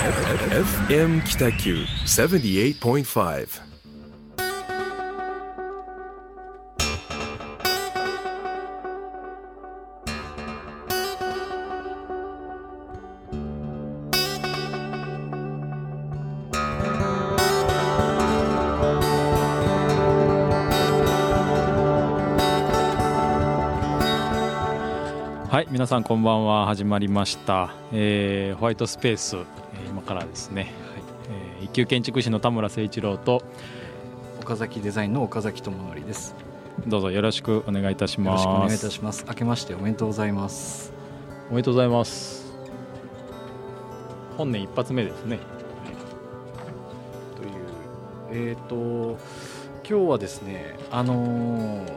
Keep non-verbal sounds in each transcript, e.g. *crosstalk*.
FM 北九78.5はい皆さんこんばんは。始まりました、えーホワイトスペース、からですね、えー一級建築士の田村誠一郎と岡崎デザインの岡崎智則です。どうぞよろしくお願いいたしよろますしくお願いいたします。明けましておめでとうございます。おめでとうございます。本年一発目ですね。というえっ、と今日はですねあのー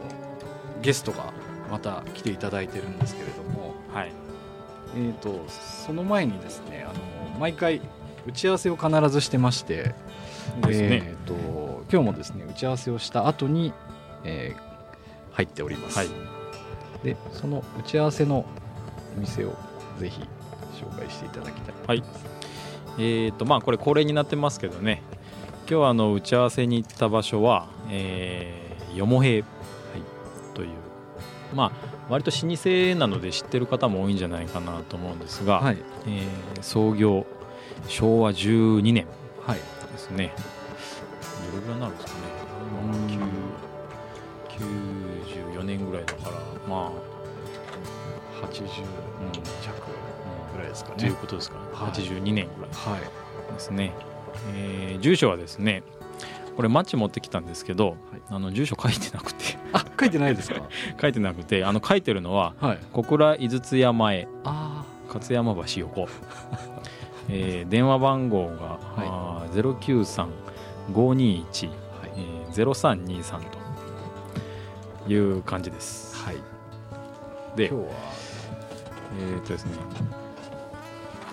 ゲストがまた来ていただいてるんですけれども、はい。えっ、とその前にですねあのー毎回打ち合わせを必ずしてまして、ですね、えっ、と今日もですね打ち合わせをした後に、えー入っております。はい。でその打ち合わせのお店をぜひ紹介していただきたいはい。えーとまあこれ恒例になってますけどね。今日あの打ち合わせに行った場所は、えー、よもへい。というまあ割と老舗なので知ってる方も多いんじゃないかなと思うんですが、はい。えー創業昭和12年はい。ですね。どれぐらいになるんですかね。今9 94年ぐらいだからまあ80うん弱ぐらいですかね。ということですか、はい。82年ぐらいはいですね、えー住所はですねこれマッチ持ってきたんですけど、あの住所書いてなくて。あ書いてないですか？*laughs* 書いてなくてあの書いてるのははい。小倉井筒山へ。あ勝山橋横、*laughs* えー電話番号が、あー093-521、あはい。えー、0323という感じです。はい。で今日は？えーっとですね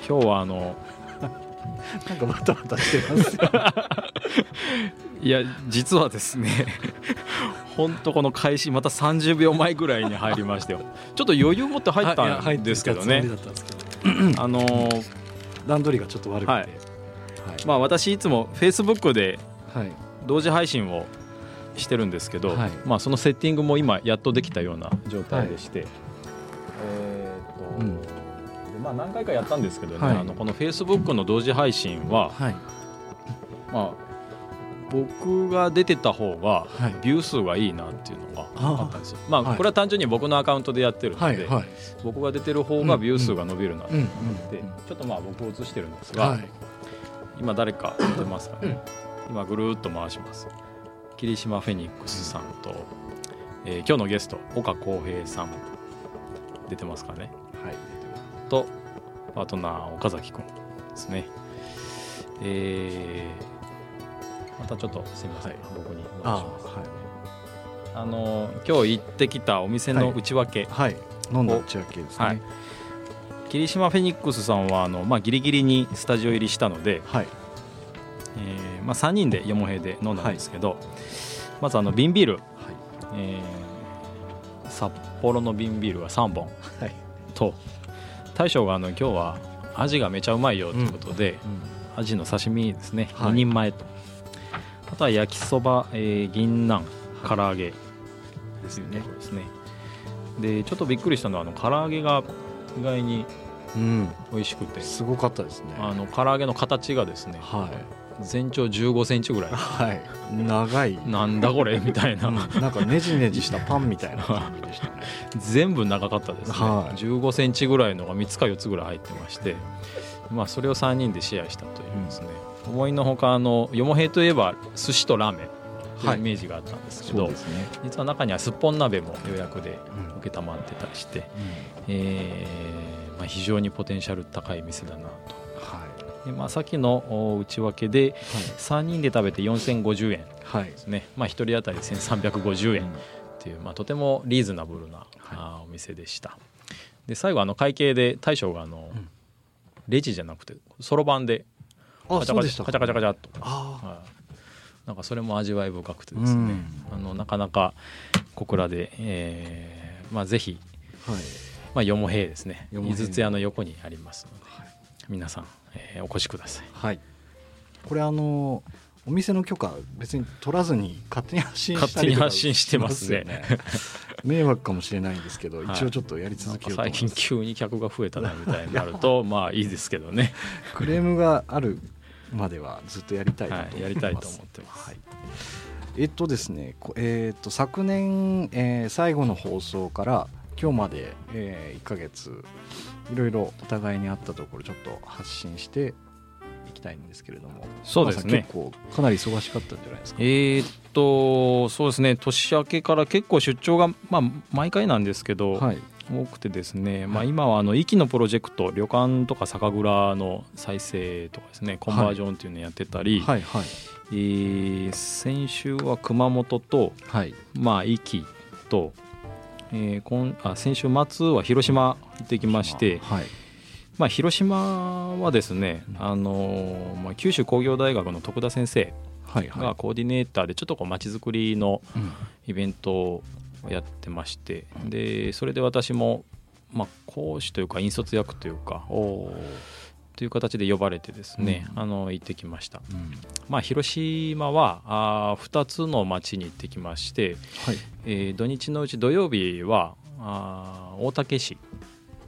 今日はあの *laughs* なんかバタバタしてますよ。*laughs* いや実はですね *laughs* 本当この開始また30秒前ぐらいに入りましたよ。ちょっと余裕持って入ったんですけどね。あのー段取りがちょっと悪くて。ははい。いまあ私いつも Facebook ではい。同時配信をしてるんですけど、はい。まあそのセッティングも今やっとできたような状態でして、えーっと、うん。でまあ何回かやったんですけどね、はい。あのこの Facebook の同時配信は、はい。まあ僕が出てた方がはい。ビュー数がいいなっていうのがあったんですよ。まあはい。これは単純に僕のアカウントでやってるので、僕が出てる方がビュー数が伸びるなとうん。思って、うん。ちょっとまあ僕を映してるんですが、はい。今誰か出ますかね、今ぐるーっと回します。霧島フェニックスさんと、えー今日のゲスト岡浩平さん。出てますかね。はいとパートナー岡崎君ですね。えーまたちょっとすみません、僕にお願いします。あはい。あの今日行ってきたお店の内訳、はい。飲んだ打ち明けですね。はい。霧島フェニックスさんはあの、まあ、ギリギリにスタジオ入りしたので、はい。えーまあ、3人でよもへで飲んだんですけど、まずあの瓶ビール、はい。えー札幌の瓶ビールは3本。はい。と大将があの今日はアジがめちゃうまいよということで、アジの刺身ですね、はい。2人前とあとは焼きそば、えー銀杏唐揚げ。ですよね。ですね。でちょっとびっくりしたのはあの唐揚げが意外にうん。美味しくて。すごかったですね。あの唐揚げの形がですねはい。全長1 5センチぐらい。はい。長い。なんだこれ？みたいな、うん。なんかねじねじしたパンみたいな感じでしたね。*laughs* 全部長かったですね、はい。1 5センチぐらいのが3つか4つぐらい入ってまして、まあ、それを3人でシェアしたというですね、思いのほかあのよもへいといえば寿司とラーメンというイメージがあったんですけど、そうですね。実は中にはすっぽん鍋も予約でうん。承ってたりして、えーまあ、非常にポテンシャル高い店だなと。はい。でまあ、さっきのお内訳で3人で食べて4050円はい。ですね、まあ、1人当たり1350円っていう、まあ、とてもリーズナブルな、あーお店でした。で最後あの会計で大将があの、んレジじゃなくてそろばんであカチャカチャカチャカチャカチャっと、あはいなんかそれも味わい深くてですね、あのなかなか小倉で、えーまあ、ぜひ、あはい。まあ、よもへいですね。井筒屋の横にありますので、皆さん、えーお越しください。はい。これあのお店の許可別に取らずに勝手に発信したりとか勝手に発信してますね *laughs* 迷惑かもしれないんですけど、はい。一応ちょっとやり続けようと思最近います。急に客が増えたなみたいになると *laughs* まあいいですけどね、クレームがあるまではずっとやりたいなとはい、やりたいと。思ってます、はい、えっとですね、こえっと昨年、えー最後の放送から今日まで、え1ヶ月いろいろお互いにあったところちょっと発信していきたいんですけれども。そうですね。結構かなり忙しかったんじゃないですか？えーっとそうですね。年明けから結構出張が、まあ、毎回なんですけど、はい。多くてですね、まあ、はい今はあの息のプロジェクト旅館とか酒蔵の再生とかですね。コンバージョンっていうのをやってたり、はい。はい。えー先週は熊本と、はい。まあ、壱岐と、えー今あ先週末は広島行ってきまして、はいまあ、広島はですね、うん。あのまあ、九州工業大学の徳田先生がコーディネーターでちょっとこう街づくりのうん。イベントをやってましてでそれで私も、まあ、講師というか引率役というかという形で呼ばれてですね、うん。あの行ってきました、うん。まあ、広島はあ2つの町に行ってきまして、はい。えー土日のうち土曜日はあー大竹市、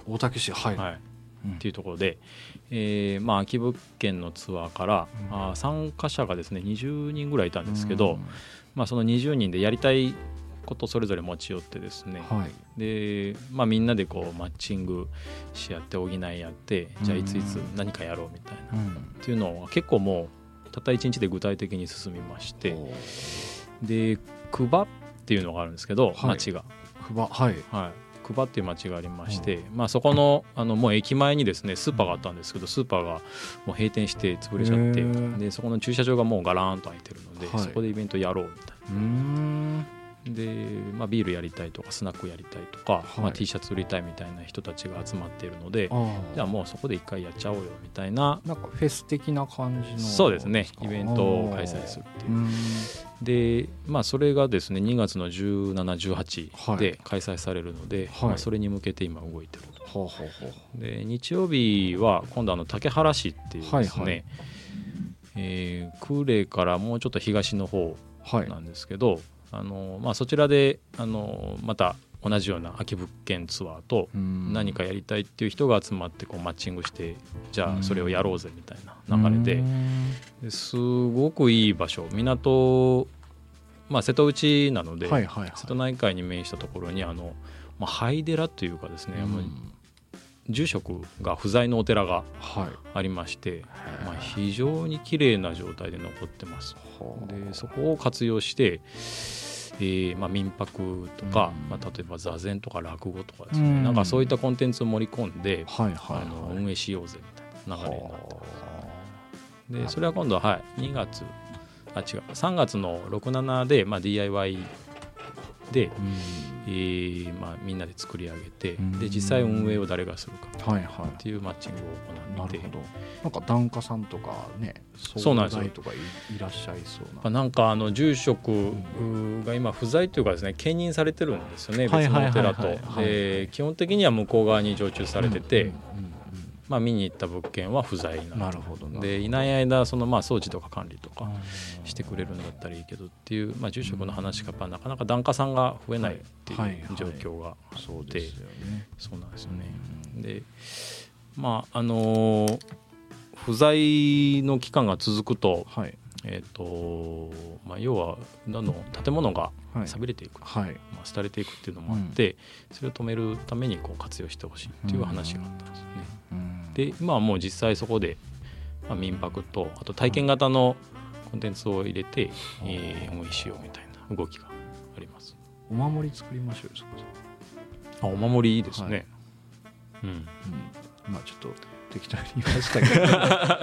大竹市はい、はい、うんっていうところで、えーまあ、空き物件のツアーから、うん。あー参加者がですね20人ぐらいいたんですけど、うん。まあ、その20人でやりたいことそれぞれ持ち寄ってですね、はい。で、まあ、みんなでこうマッチングし合って補い合ってじゃあいついつうん何かやろうみたいな、うん。っていうのは結構もうたった1日で具体的に進みましてで久保っていうのがあるんですけど、はい。町が。ふばはい。はい久保っていう町がありまして、まあ、そこのあのもう駅前にですねスーパーがあったんですけどスーパーがもう閉店して潰れちゃってでそこの駐車場がもうガラーンと空いてるので、はい。そこでイベントやろうみたいなで、まあ、ビールやりたいとかスナックやりたいとか、はい。まあ、T シャツ売りたいみたいな人たちが集まっているのでじゃあもうそこで一回やっちゃおうよみたいななんかフェス的な感じのそうですね。かイベントを開催するっていう。でまあそれがですね2月の1718はい。で開催されるので、はい。まあ、それに向けて今動いてると。ほうほうほう。で日曜日は今度あの竹原市っていうですね、はいはい。えー呉からもうちょっと東の方はい。なんですけど、あのまあ、そちらであのまた同じような空き物件ツアーと何何かやりたいっていう人が集まってこうマッチングしてじゃあそれをやろうぜみたいな流れで。ですごくいい場所。港、まあ、瀬戸内なので、瀬戸内海に面したところにあの、まあ、灰寺というかですね、住職が不在のお寺がはい。ありまして、まあ、非常に綺麗な状態で残ってます。でそこを活用して、えーまあ、民泊とか、うん。まあ、例えば座禅とか落語とかですね、うん。なんかそういったコンテンツを盛り込んで、はいはいあのはい運営しようぜみたいな流れになってます。はでそれは今度は、はい、2月あ違う3月の67で、まあ、DIY で、あえーまあ、みんなで作り上げてうん。で実際運営を誰がするかはいはっていうマッチングを行って。いていなるほど。なんか檀家さんとかねそうなんですよ。とかいいらっしゃいそうまあ、ななんかあの住職が今不在というかですね兼任されてるんですよね別のお寺と。は基本的には向こう側に常駐されてて、うんうんまあ、見に行った物件は不在うんななるほどなでいない間そのまあ装置とか管理とかうんしてくれるんだったらいいけどっていう、まあ、住職の話がやっぱなかなか檀家さんが増えないっていうはいはい状況があって、そうなんですよね。うん。でまああのー不在の期間が続くと,、はい。えーとまあ、要はどんどん建物がはい。寂れていく、はい。まあ、廃れていくっていうのもあって、それを止めるためにこう活用してほしいっていう話があったんですよね。うんで今はもう実際そこで、まあ、民泊とあと体験型のコンテンツを入れて、えー運営しようみたいな動きがあります。お守り作りましょうよそこそあお守りいいですね。はい。うん。うん。まあちょっと適当に言いましたけ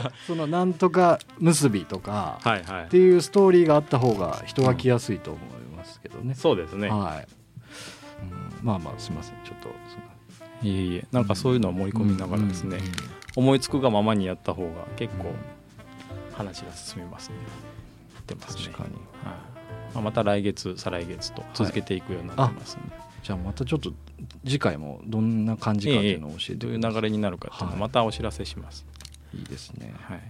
ど。*laughs* そのなんとか結びとかっていうストーリーがあった方が人が来やすいと思いますけどね、そうですね。はい、うん。まあまあすいません。ちょっとそんないえいえなんかそういうのを盛り込みながらですね、思いつくがままにやった方が結構話が進みますね。言ってますね。確かに。はい。まあ、また来月再来月と続けていくようになってますんで、じゃあまたちょっと次回もどんな感じかっていうのを教えてどういう流れになるかっていうのをはい。またお知らせします。いいですね。はい。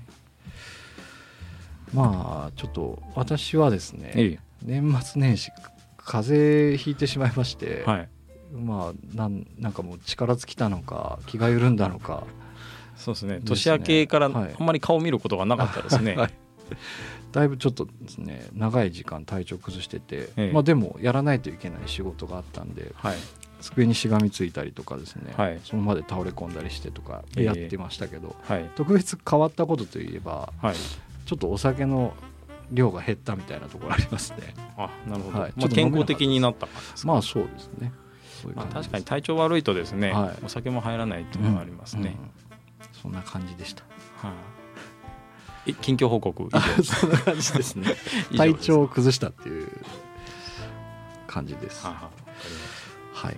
まあちょっと私はですね、え年末年始風邪ひいてしまいまして、えはいまあなんなんかもう力尽きたのか気が緩んだのか。そうですね。年明けからはい。あんまり顔見ることがなかったですね、*laughs* はい。だいぶちょっとですね長い時間体調崩してて、ええ。まあでもやらないといけない仕事があったんではい。机にしがみついたりとかですね、はい。その場で倒れ込んだりしてとかええ。やってましたけど、はい。特別変わったことといえばはい。ちょっとお酒の量が減ったみたいなところありますね。あなるほど、はい。まあ、健康的になった感じですか？まあそうですねそういうまあ、確かに体調悪いとですね、はい。お酒も入らないっていうのがありますね、うんそんな感じでした。はい。え近況報告そんな感じですね。*laughs* 体調を崩したっていう感じです。はあはい。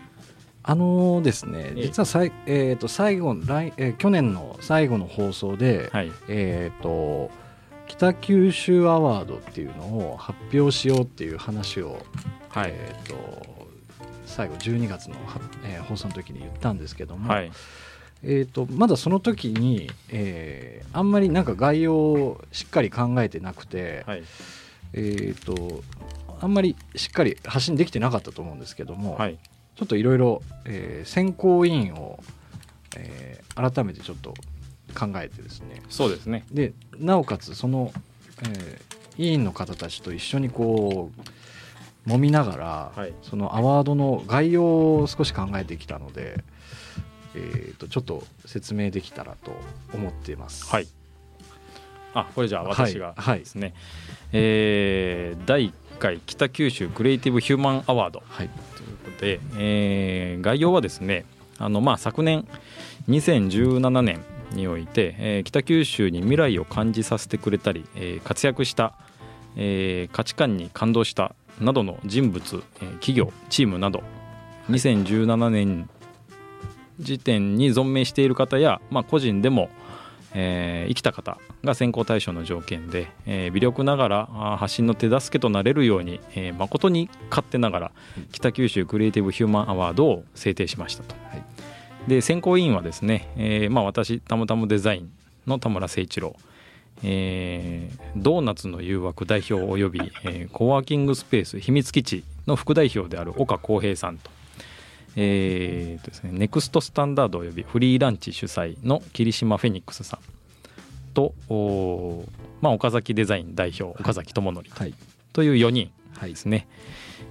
あのーですねええ。実はさい、えー、と最後来、えー去年の最後の放送で、たはい。えっ、と北九州アワードっていうのを発表しようっていう話を、はい、えー、と最後12月のは、えー放送の時に言ったんですけども、はい。えー、とまだその時に、えーあんまりなんか概要をしっかり考えてなくて、はい。えー、とあんまりしっかり発信できてなかったと思うんですけども、はい。ちょっといろいろえー選考委員を、えー改めてちょっと考えてですね。そうですね。でなおかつその、えー委員の方たちと一緒にこう揉みながら、はい。そのアワードの概要を少し考えてきたので、えー、とちょっと説明できたらと思っています。はい。あこれじゃあ私がはい。はいですね、えー第1回北九州クリエイティブヒューマンアワード。はい。ということで、えー概要はですねあの、まあ、昨年2017年において、えー北九州に未来を感じさせてくれたり、えー活躍した、えー価値観に感動したなどの人物、えー企業チームなど2017年時点に存命している方や、まあ、個人でも、えー生きた方が選考対象の条件で、えー微力ながら発信の手助けとなれるように、えー誠に勝手ながら北九州クリエイティブヒューマンアワードを制定しましたと。はい。で選考委員はですね、えーまあ、私たむたむデザインの田村誠一郎、えードーナツの誘惑代表および、えーコワーキングスペース秘密基地の副代表である岡浩平さんと,、えーとですね、ネクストスタンダードおよびフリーランチ主催の霧島フェニックスさんと、まあ、岡崎デザイン代表岡崎智則はい。という4人。はい。ですね、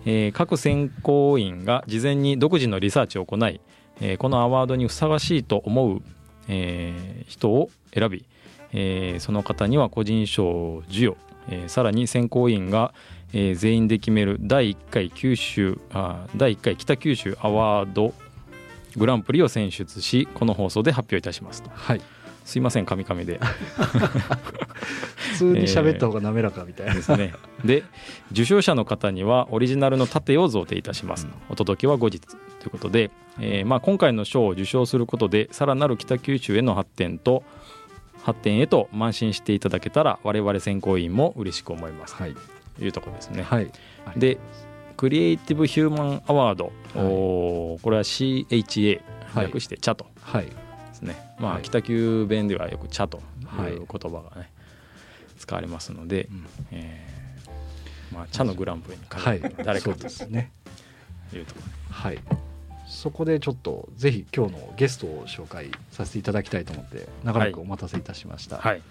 えー各選考員が事前に独自のリサーチを行い、えーこのアワードにふさわしいと思う、えー人を選び、えーその方には個人賞を授与、えーさらに選考委員が、えー全員で決める第1回九州あ第1回北九州アワードグランプリを選出しこの放送で発表いたしますと。はい。すいませんカミカミで。普通に喋った方が滑らかみたいな、ですね。で受賞者の方にはオリジナルの盾を贈呈いたします。お届けは後日ということで、えーまあ、今回の賞を受賞することでさらなる北九州への発展と発展へと慢心していただけたら我々選考委員も嬉しく思います。はい。というところですね。はい。でクリエイティブ・ヒューマン・アワード、おーこれは CHA はい。略して「茶」とはい。ですね、まあ、はい。北九弁ではよく「茶」とはいいう言葉がね使われますので、うん。えーまあ、茶のグランプリにはい。輝く誰かと。ですね。いうとこはいそこでちょっとぜひ今日のゲストを紹介させていただきたいと思って長らくお待たせいたしました、ろはい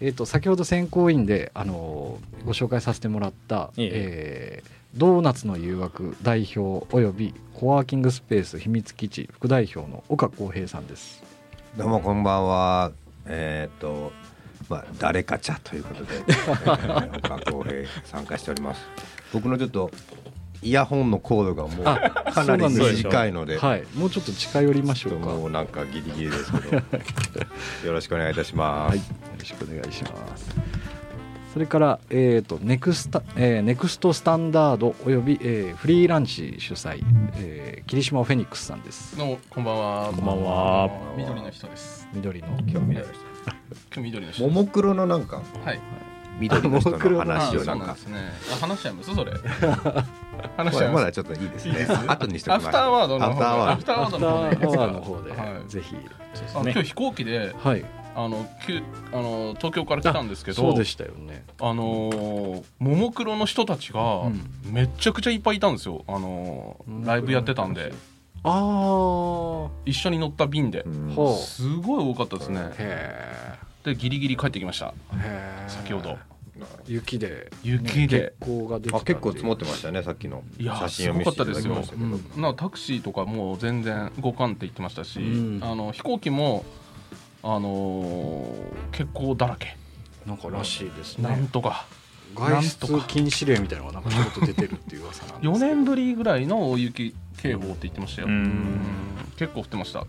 えー、と先ほど選考委員で、あのーご紹介させてもらった、いえいええードーナツの誘惑代表およびコワーキングスペース秘密基地副代表の岡浩平さんです。どうもこんばんは。えーっと、まあ、誰か茶ということで、*laughs* えー岡浩平参加しております。僕のちょっとイヤホンのコードがもうあかなり短いので、はい、もうちょっと近寄りましょうか。もうなんかギリギリですけど、よろしくお願いいたします。はい、よろしくお願いします。それから、えー、とネクスタ、えーネクストスタンダードおよび、えーフリーランチ主催、えー霧島フェニックスさんです。どうもこんばんは。こんばんは緑の人です。緑の今日緑の今日緑の人人。ももクロのなんかはい。緑の人のももクロの話をなんかあそうなんで。すね。あ話しちゃいます？それ。*laughs* 話しま。だちょっといいですね。後にしておきましアフターワードの方アフターワード。アフターワードの方で。いいですかアフターワードの方で、はい。ぜひ、あの今日飛行機ではい、あのきゅあの東京から来たんですけどそうでしたよね。あのーももクロの人たちがうん。めっちゃくちゃいっぱいいたんですよ、あのーライブやってたんで。ああ一緒に乗った便で。すごい多かったですね。へでギリギリ帰ってきました。え先ほど雪で雪で。月光が出てたあ結構積もってまましたねさっきのいや写真を見せていただきましたけど。すごかったですよ。なタクシーとかもう全然互換って言ってましたし、うん。あの飛行機もあのー欠航だらけ、なんからしいですなんねとか。外出禁止令みたいなのがなんかちょっと出てるっていう噂なんです4けど。*laughs* 年ぶりぐらいの大雪警報って言ってましたよ、うん。うん。結構降ってました。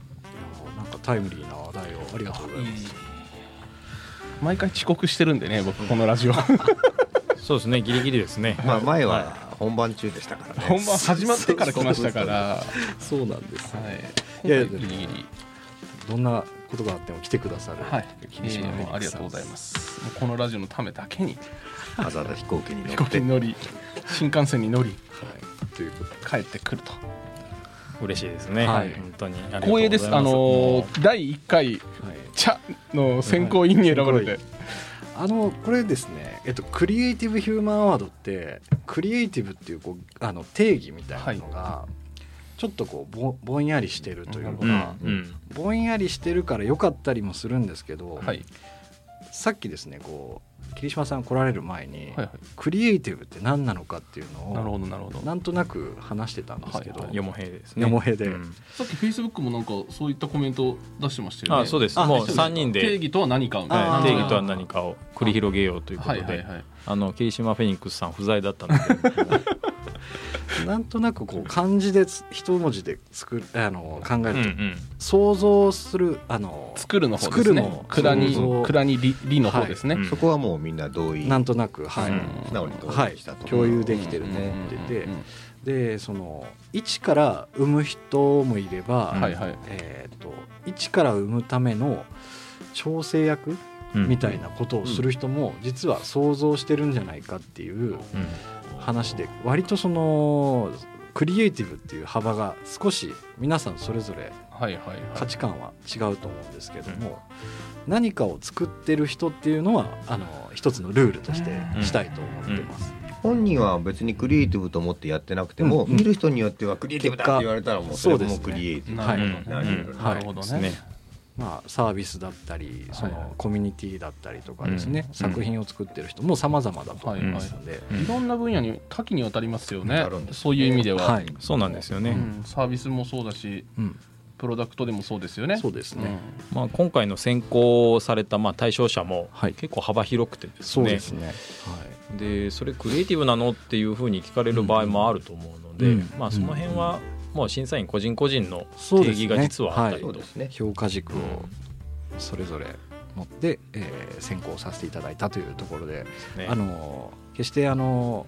なんかタイムリーな話題をありがとうございます毎回遅刻してるんでね *laughs* 僕このラジオ。そうですねギリギリですね。まあ前はは本番中でしたからね。本番始まってから来ましたから。は *laughs* そうなんですい。いやいやギリギリ。どんなことがあっても来てくださる。はい。霧島えーもうありがとうございます。もうこのラジオのためだけに。わざわざ飛行機に飛乗って。行機に乗り新幹線に乗り。はい。ということで。帰ってくると嬉しいですね、はい。本当に。光栄です。あの第1回はい。茶の選考委員に選ばれて、あのこれですね、えっと、クリエイティブ・ヒューマン・アワードってクリエイティブっていうこうあの定義みたいなのが、ちょっとこうぼぼんやりしてるといううか、うんうん。ぼんやりしてるから良かったりもするんですけど、はい。さっきですねこう桐島さん来られる前に、はいはい。クリエイティブって何なのかっていうのをなるほどなるほど。なんとなく話してたんですけど、はい。よもへいですね。よもへで。うん。さっきフェイスブックもなんかそういったコメント出してましたよね。あそうです。あもうそうですか。3人で、定義とは何かはい、定義とは何かを繰り広げようということで、はいはいはい。あの霧島フェニックスさん不在だったので *laughs* *laughs* なんとなくこう漢字でつ一文字で作るあの考えると、うんうん。想像するあの作るの方ですね。作るの蔵に想像。蔵にりりの方ですね、はい。そこはもうみんな同意。なんとなくはい、うん。素直に同はい。意したと、共有できてるね。って言って。でその一から生む人もいれば、はいはい。えー、と一から生むための調整役うん。みたいなことをする人も実は想像してるんじゃないかっていううん話で割とそのクリエイティブっていう幅が少し皆さんそれぞれはいはいはい。価値観は違うと思うんですけども、何かを作ってる人っていうのはあの一つのルールとしてしたいと思ってます。本人は別にクリエイティブと思ってやってなくても、見る人によってはクリエイティブだって言われたらもうそれもクリエイティブなるほど、ねまあ、サービスだったりそはいはい。のコミュニティだったりとかですね、うん作品を作ってる人も様々だと思いますので、うん。いろんな分野に多岐にわたりますよね。そういう意味では、はい。そうなんですよね、うん。サービスもそうだしうん、プロダクトでもそうですよね。そうですね、まあ、今回の選考されたまあ対象者もはい。結構幅広くてですね、そうですね、でそれクリエイティブなのっていうふうに聞かれる場合もあると思うので、うん。まあ、その辺はもう審査員個人個人の定義が実はあったりと、そうですね。評価軸をそれぞれ持って、えー選考させていただいたというところで、ね。あの決してあの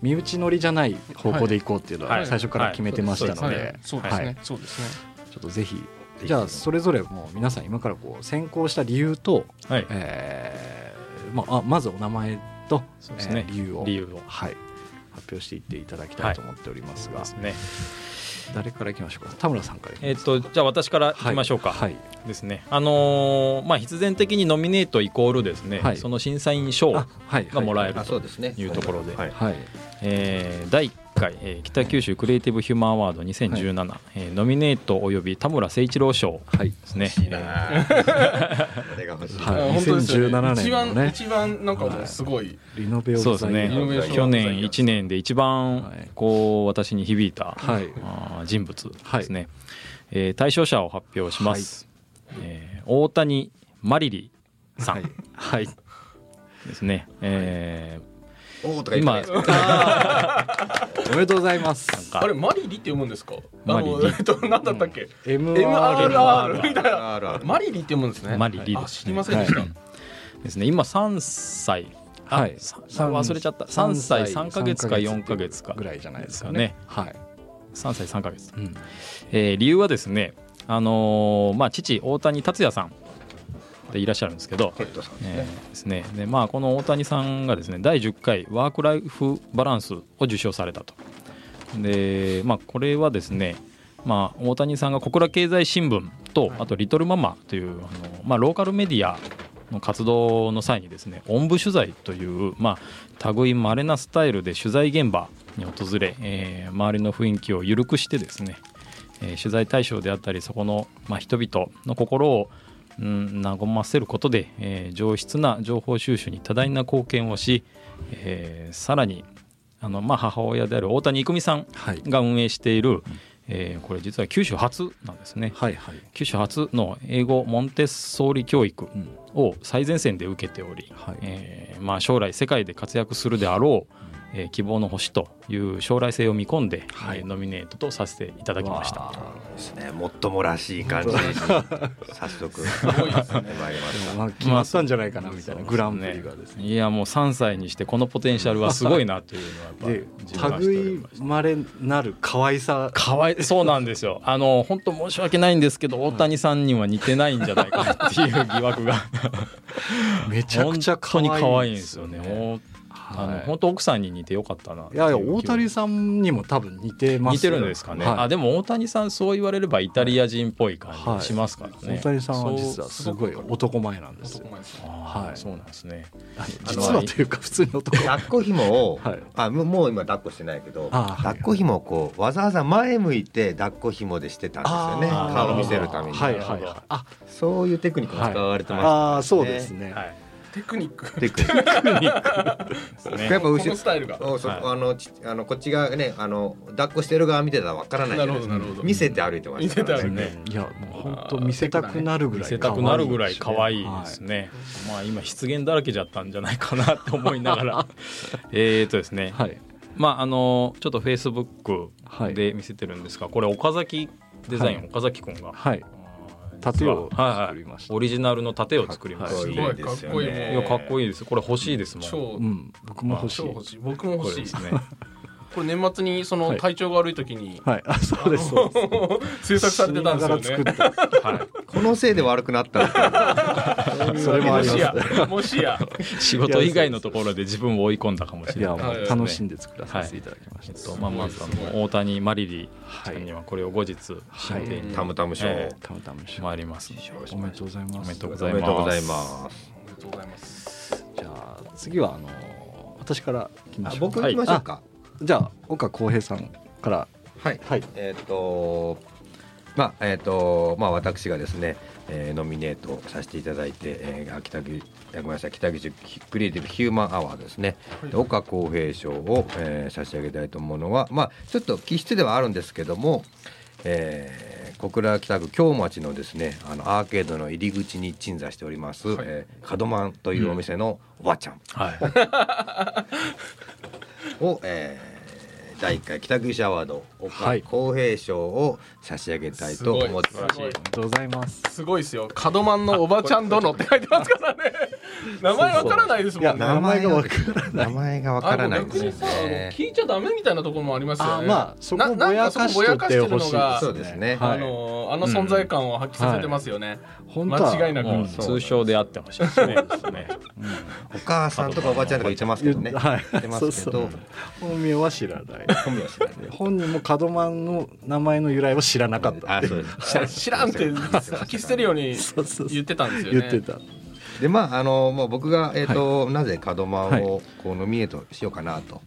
身内乗りじゃない方向でいこうっていうのははい。最初から決めてましたのはい。で、そうですね、はい。そうですね。ちょっとぜひじゃあそれぞれもう皆さん今からこう選考した理由と、はい。えーまあ、あまずお名前と、そうですね。えー理由を理由を。はい、発表していっていただきたいと思っておりますが、ですね誰からいきましょうか？田村さんからえっとじゃあ私からいきましょうか、はい、ですね。あのーまあ必然的にノミネートイコールですね、はい。その審査員賞がもらえるあそうですね。というところで、はいはい。えー第1回、えー北九州クリエイティブ・ヒューマンアワード2017、えーノミネートおよび田村誠一郎賞はい。ですね、いいな。あこれが欲しいはいあ本当ですよね。2017年一のね番一番なんかもうすごい、リノベオブザイそうですね。去年1年で一番はい。こう私に響いた、はい。あー人物ですね、えー対象者を発表します、えー大谷マリリさんはい、はい、ですね、えおーとかー今。*laughs* おめでとうございます。あれマリリって読むんですか？マリリ。あのえっと何だったっけ、MRR MRR みたいな。マリリって読むんですね。マリリすね。知りませんでした、はい。ですね。今3歳。あはい。さ忘れちゃった。3歳3か月か4か月か。ぐらいじゃないですかね。はい、3歳3か月、うん、えー理由はですねあのーまあ父大谷達也さんでいらっしゃるんですけど、えですね。でまあこの大谷さんがですね第10回ワーク・ライフ・バランスを受賞されたと。でまあこれはですねまあ大谷さんが小倉経済新聞とあと「リトルママ」というあの、まあ、ローカルメディアの活動の際にですねおんぶ取材という、まあ、類まれなスタイルで取材現場に訪れ、えー周りの雰囲気を緩くしてですね、えー取材対象であったりそこの、まあ、人々の心を、うん、和ませることで、えー上質な情報収集に多大な貢献をし、えーさらにあの、まあ、母親である大谷育美さんはい。が運営している、えーこれ実は九州初なんですね。はいはい。九州初の英語モンテッソーリ教育うん。を最前線で受けており、はい。えーまあ、将来世界で活躍するであろう、えー希望の星という将来性を見込んで、はい。えーノミネートとさせていただきました。わですね。もっともらしい感じ。に早速。ごいですね参りましたでもまあ決まったんじゃないかなみたいなそうグランプリがですね。いやもう3歳にしてこのポテンシャルはすごいなというのはやっぱで自分はしており類ました。まれなる可愛さかわいそうなんですよ。あの本当申し訳ないんですけど大谷さんには似てないんじゃないかなっていう疑惑が。*laughs* めちゃくちゃ可愛い本当に可愛いんですよね。おあのはい本当奥さんに似てよかったないやいや大谷さんにも多分似てます似てるんですかね、はい。あでも大谷さんそう言われればイタリア人っぽい感じしますからね、大谷さんは実はすごい男前なんですよ。男前ですねあーはいそうなんですね。あの実はというか普通に男。前抱っこ紐を、はい。あもうもう今抱っこしてないけど抱っこ紐をこうわざわざ前向いて抱っこ紐でしてたんですよね。顔を見せるために、はいはいはい。あそういうテクニックが使われてました、あーそうですね。はいテクニック。テクニックですね。このやっぱ後ろスタイルが。おそはい。あのちあのこっち側ねあの抱っこしてる側見てたらわからないないですか。なるほどなるほど。見せて歩いてましたから見せて歩いねて。いやもう本当見せたくなるぐらい見せたくなるぐらい可愛いですね、まあ今失言だらけじゃったんじゃないかなって思いながら。*laughs* えーとですね、はい、はいまああのちょっとフェイスブックはい。で見せてるんですがこれ岡崎デザイン、はい。岡崎くんが、はい盾を実ははいはい。作りました。オリジナルの盾を作りました、かっこいいい。ですよすごいかっこいいね。やかっこいいです。これ欲しいですもん。超うん。僕も欲しい。超欲しい。僕も欲しい。ですねこれ年末にそはい。の体調が悪い時にはい。あそうです。そうです制作されてたんですよね。はい。このせいで悪くなったのそれもありますもしやもしや。仕事以外のところで自分を追い込んだかもしれない。もう楽しんで作らさせていただきましえったとまあまずあの大谷マリリちゃんにはこれを後日新店にタムタムショー、えたまたま参ります。おめでとうございます。おめでとうごおざいます。おめでとうございます。じゃあ次はあの私からいきましょう。あ僕行きましょうかじゃあ岡浩平さんから。はい、はい。えっ、とまあえっ、とまあ私がですね、えーノミネートさせていただいて、えー、北口ごめんなさい北口クリエイティブヒューマンアワードですね、で岡浩平賞を、えー差し上げたいと思うのはまあちょっと気質ではあるんですけども、えー小倉北区京町のですねあのアーケードの入り口に鎮座しております、はい。えー門マンというお店のおばちゃん。はい *laughs* を、えー第1回北九州アワード岡はい。公平賞を差し上げたいと思ってます。すごい。ありがとうございます。すごいですよ。門マンのおばちゃん殿って書いてますからね *laughs* 名前わからないですもんね。名前がわからない。名前がわからない。逆にさ聞いちゃダメみたいなところもありますよね。あまあそこなぼやかしてほしいそうですね。はい。あのあの存在感を発揮させてますよね、本当は間違いなく。通称であってほしいですね。ね *laughs* お母さんとかおばちゃんとか言ってますけどね。はい。言ってますけど。そうそう。本名は知らない。本名は知らない。本人も門真の名前の由来を知らなかったあそうです。知らんって吐き捨てるようにそうそうそう。言ってたんですよね。言ってたでまああのもう僕がえっ、と、なぜ門真をこうノミネートしようかなと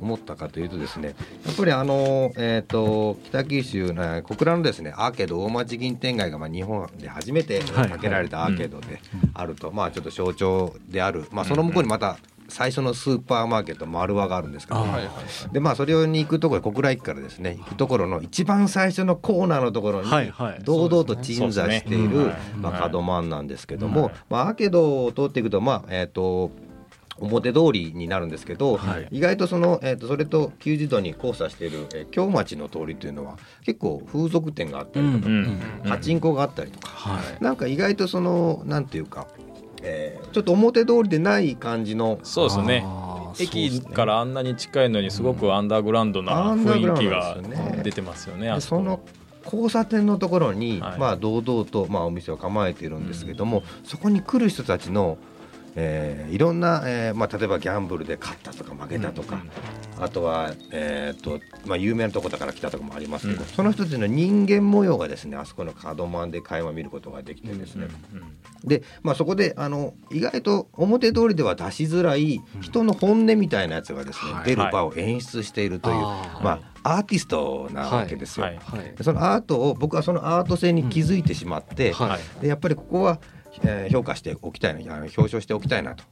思ったかというとですねやっぱりあのえっ、と北九州の小倉のですねアーケード大町銀天街がまあ日本で初めてはい。建てられたアーケードであると、まあちょっと象徴である。まあその向こうにまた最初のスーパーマーケット丸和があるんですけどあはいはいでまあそれに行くところ小倉駅からですね行くところの一番最初のコーナーのところに堂々と鎮座しているまあ門真なんですけども、まあアーケードを通っていくとまあえっ、と表通りになるんですけど、はい。意外とその、えー、とそれと90度に交差している、えー京町の通りというのは結構風俗店があったりとか、うん。パチンコがあったりとか、はい。なんか意外とそのなんていうか、えー。ちょっと表通りでない感じの。そうですね。駅からあんなに近いのにすごくアンダーグラウンドな雰囲気が出てますよねそこ。その交差点のところに、はい。まあ堂々と、まあ、お店を構えているんですけども、そこに来る人たちの、えーいろんな、えーまあ、例えばギャンブルで勝ったとか負けたとか、あとは、えーとまあ、有名なとこだから来たとこもありますけど、その人たちの人間模様がですねあそこの門真で垣間見ることができてですね、で、まあ、そこであの意外と表通りでは出しづらい人の本音みたいなやつがですね、はい。出る場を演出しているという、あーまあ、アーティストなわけですよ。はい。はい。そのアートを僕はそのアート性に気づいてしまって、はい。でやっぱりここは、えー評価しておきたいな表彰しておきたいなと、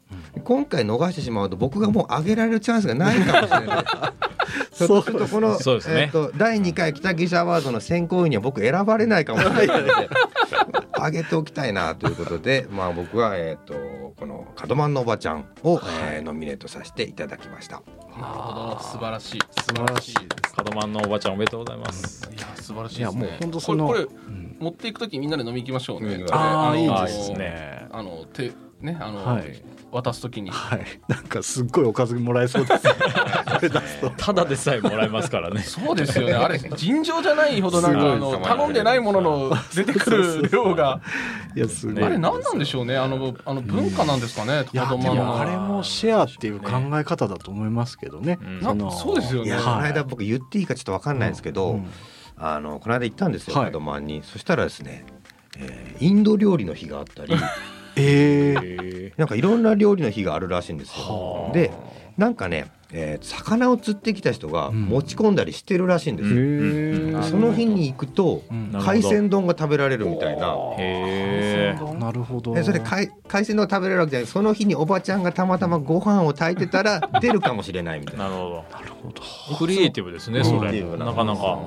今回逃してしまうと僕がもう上げられるチャンスがないかもしれない。ひょっとするとこの、そうですね。えーと第2回北岸アワードの選考委員には僕選ばれないかもしれないので上げておきたいなということで、*laughs* まあ、僕は、えー、とこの「門真のおばちゃんを」えーノミネートさせていただきました。なるほど。素晴らしい。素晴らしいです。門真のおばちゃんおめでとうございます。いや素晴らしいですね。いやもう本当そのこれこうんれ持っていく時みんなで飲み行きましょうね。うん。あーいいのですね。あの手ねあの、はい。渡す時に。はい。なんかすっごいおかずもらえそうです *laughs* ただでさえもらえますからね。そうですよね。あれ尋常じゃないほどなんかあの頼んでないものの出てくる量が。いやすごい。ねあれ何なんでしょうね。あのあの文化なんですかね。いやで門真のもあれもシェアっていう考え方だと思いますけどね、うん。そそうですよね。この間僕言っていいかちょっと分かんないですけど、うんあのこの間行ったんですよ、はい。門真にそしたらですね、えーインド料理の日があったり。*laughs* えー、へ *laughs* なんかいろんな料理の日があるらしいんですよ。は。あ。でなんかね、えー魚を釣ってきた人がうん。持ち込んだりしてるらしいんですよ。うん。でその日に行くと海鮮丼が食べられるみたいな。え。なるほど。でそれ海海鮮丼が食べれるわけじゃない。その日におばちゃんがたまたまご飯を炊いてたら出るかもしれないみたいな。なるほなるほど。ど。クリエイティブですね、それ。な。かなか。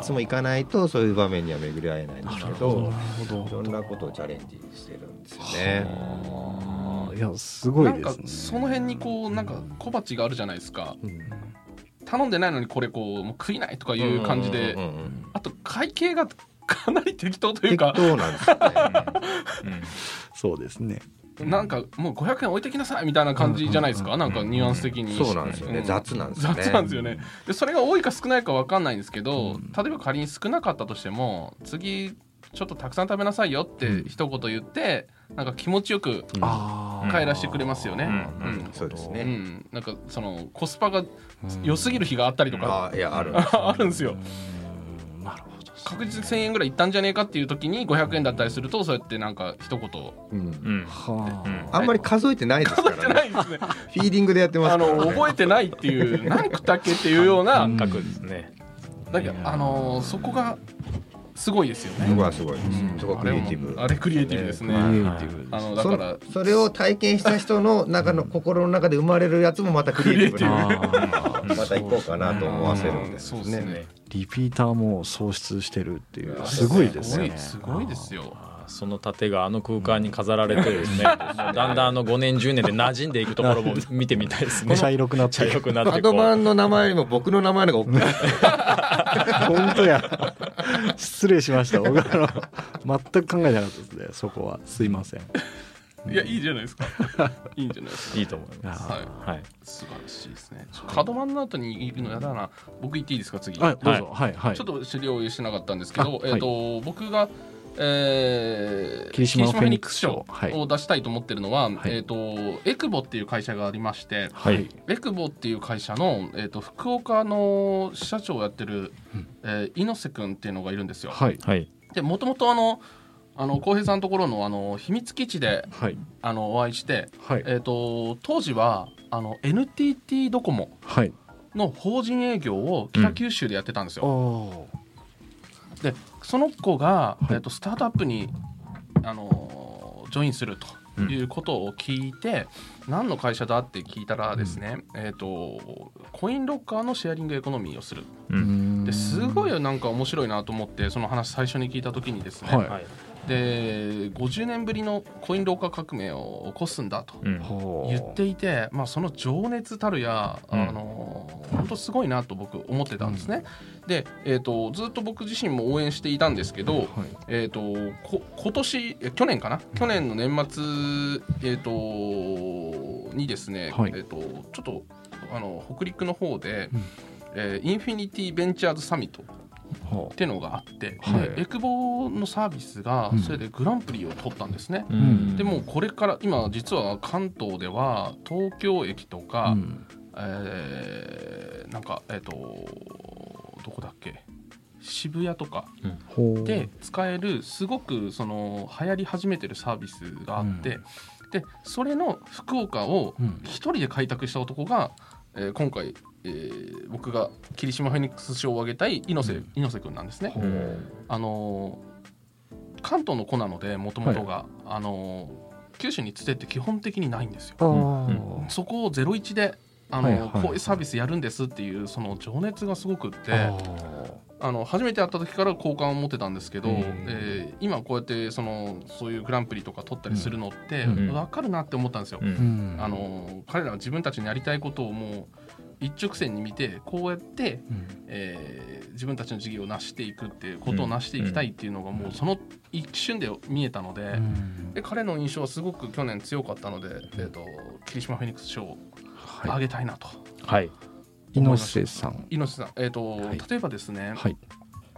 い。つも行かないとそういう場面には巡り合えないんですけどなるほいろんなことをチャレンジしてるんですよね。どいやすごいなんかですねその辺にこうなんか小鉢があるじゃないですか。うん。頼んでないのにこれこうもう食いないとかいう感じで。うんうんうんうん。あと会計がかなり適当という適か当なんですよね。*laughs* そうですねなんかもう500円置いてきなさいみたいな感じじゃないですか？なんかニュアンス的に。そうなんですよね。うん。雑なんですよね。雑なんですよね。でそれが多いか少ないか分かんないんですけど例えば仮に少なかったとしても次ちょっとたくさん食べなさいよって一言言ってなんか気持ちよく帰らしてくれますよね。うん。うん。うそうですね。ん。なんかそのコスパが良すぎる日があったりとか。あいやある。あるんですよ *laughs* 確実1000円ぐらいいったんじゃねえかっていう時に500円だったりするとそうやってなんか一言うんうん。はうんあんまり数えてないですからね。ないですねフィーリングでやってますあからね。の覚えてないっていう何食ったっけっていうような感覚ですね。だけどあのそこがすごいですよそねすごいです。うん。そこはクリエイティブ。あれクリエイティブですね。クリエイティブあのだそから。それを体験した人の中の心の中で生まれるやつもまたクリエイティブまた行こうかなと思わせるんですそうですねねリピーターも喪失してるっていう。すごいですね。すごいすごいですよその盾があの空間に飾られてですね、*laughs* だんだんあの5年10年で馴染んでいくところも見てみたいですね。茶色くなって。茶色くなってカこう。ドマンの名前よりも僕の名前の方が。大きい。本当や。失礼しました。僕あの全く考えてなかったですね。そこは。すいません。いやいいじゃないですか。*laughs* いいんじゃないですか。いいと思います。はい。はい。素晴らしいですね。角番の後に行くのやだな。僕行っていいですか？次。はいどうぞ。はいはい。ちょっと資料を用意してなかったんですけど、あえっ、と、僕が、えー、霧島フェニックス賞。を出したいと思ってるのは、はい。えっ、とエクボっていう会社がありまして、はい。エクボっていう会社のえっ、と福岡の支社長をやってる、えー猪瀬君っていうのがいるんですよ。はい。はい。でもともとあのあの浩平さんのところのあの秘密基地ではい。あのお会いして、はい。えっ、と当時はあの NTT ドコモはい。の法人営業を北九州でやってたんですよ。おでその子が、はい。えっとスタートアップに、あのージョインするということを聞いて、何の会社だって聞いたらですね、えっとコインロッカーのシェアリングエコノミーをする。うん。ですごいなんか面白いなと思ってその話最初に聞いた時にですね、はいはい。で50年ぶりのコインロッカー革命を起こすんだと。言っていて、まあ、その情熱たるや、うん。あの本当すごいなと僕思ってたんですね。で、えー、とずっと僕自身も応援していたんですけど、はいえー、とこ今年え去年かな？去年の年末、えー、とにですね、はい。えー、とちょっとあの北陸の方で、うん。えーインフィニティベンチャーズサミットっほていうのがあって、はい。でエクボのサービスがうん。それでグランプリを取ったんですね。うん。でもこれから今実は関東では東京駅とうか、うん。えーなんかえっ、とどこだっけ？渋谷とかで使えるすごくその流行り始めてるサービスがあって、でそれの福岡をうん。一人で開拓した男が、えー今回、えー僕が霧島フェニックス賞をあげたい猪瀬,、猪瀬君なんですね。あのー関東の子なのでもともとが、あのー九州につてって基本的にないんですよ。そこをゼロ一であの、はいはい。こういうサービスやるんですっていうその情熱がすごくって。あの初めて会った時から好感を持ってたんですけど、うん。えー今こうやってそのそういうグランプリとか取ったりするのってうん。分かるなって思ったんですよ。うん。うんあの彼らは自分たちのやりたいことをもう一直線に見てこうやって、うん。えー自分たちの事業を成していくっていうことを成していきたいっていうのがもうその一瞬で見えたので,、うん。で彼の印象はすごく去年強かったので、えー、と霧島フェニックス賞をあげたいなと。はい。猪瀬さん。猪瀬さん、えーとはい。例えばですね、はい。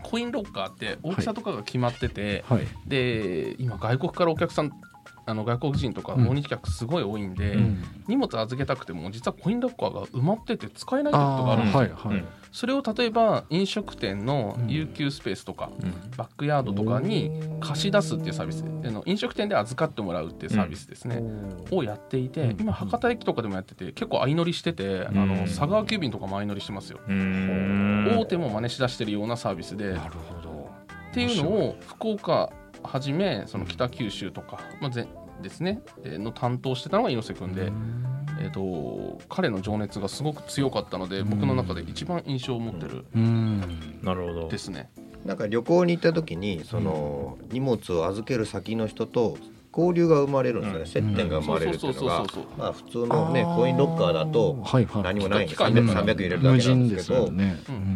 コインロッカーって大きさとかが決まってて、はい。で今外国からお客さんあの外国人とかうん。訪日客すごい多いんで、うん。荷物預けたくても実はコインロッカーが埋まってて使えない時とかあるんですよ、はいはい。それを例えば飲食店のうん。有給スペースとか、うん。バックヤードとかに貸し出すっていうサービスあの飲食店で預かってもらうっていうサービスですね、をやっていて、うん。今博多駅とかでもやってて結構相乗りしてて、あうん。の佐川急便とかも相乗りしてますよ、うん。大手も真似しだしてるようなサービスで、なるほど。っていうのを福岡はじめその北九州とか、まあ、ぜですね、えーの担当してたのが猪瀬君で、えー、と彼の情熱がすごく強かったので僕の中で一番印象を持ってるうん。なるほど。ですね。なんか旅行に行った時にその荷物を預ける先の人と交流が生まれるんですよね、うん。接点が生まれるっていうのが。まあ普通のねコインロッカーだと何もないんで機械 300, だから300入れるだ無けなん人ですでけどこ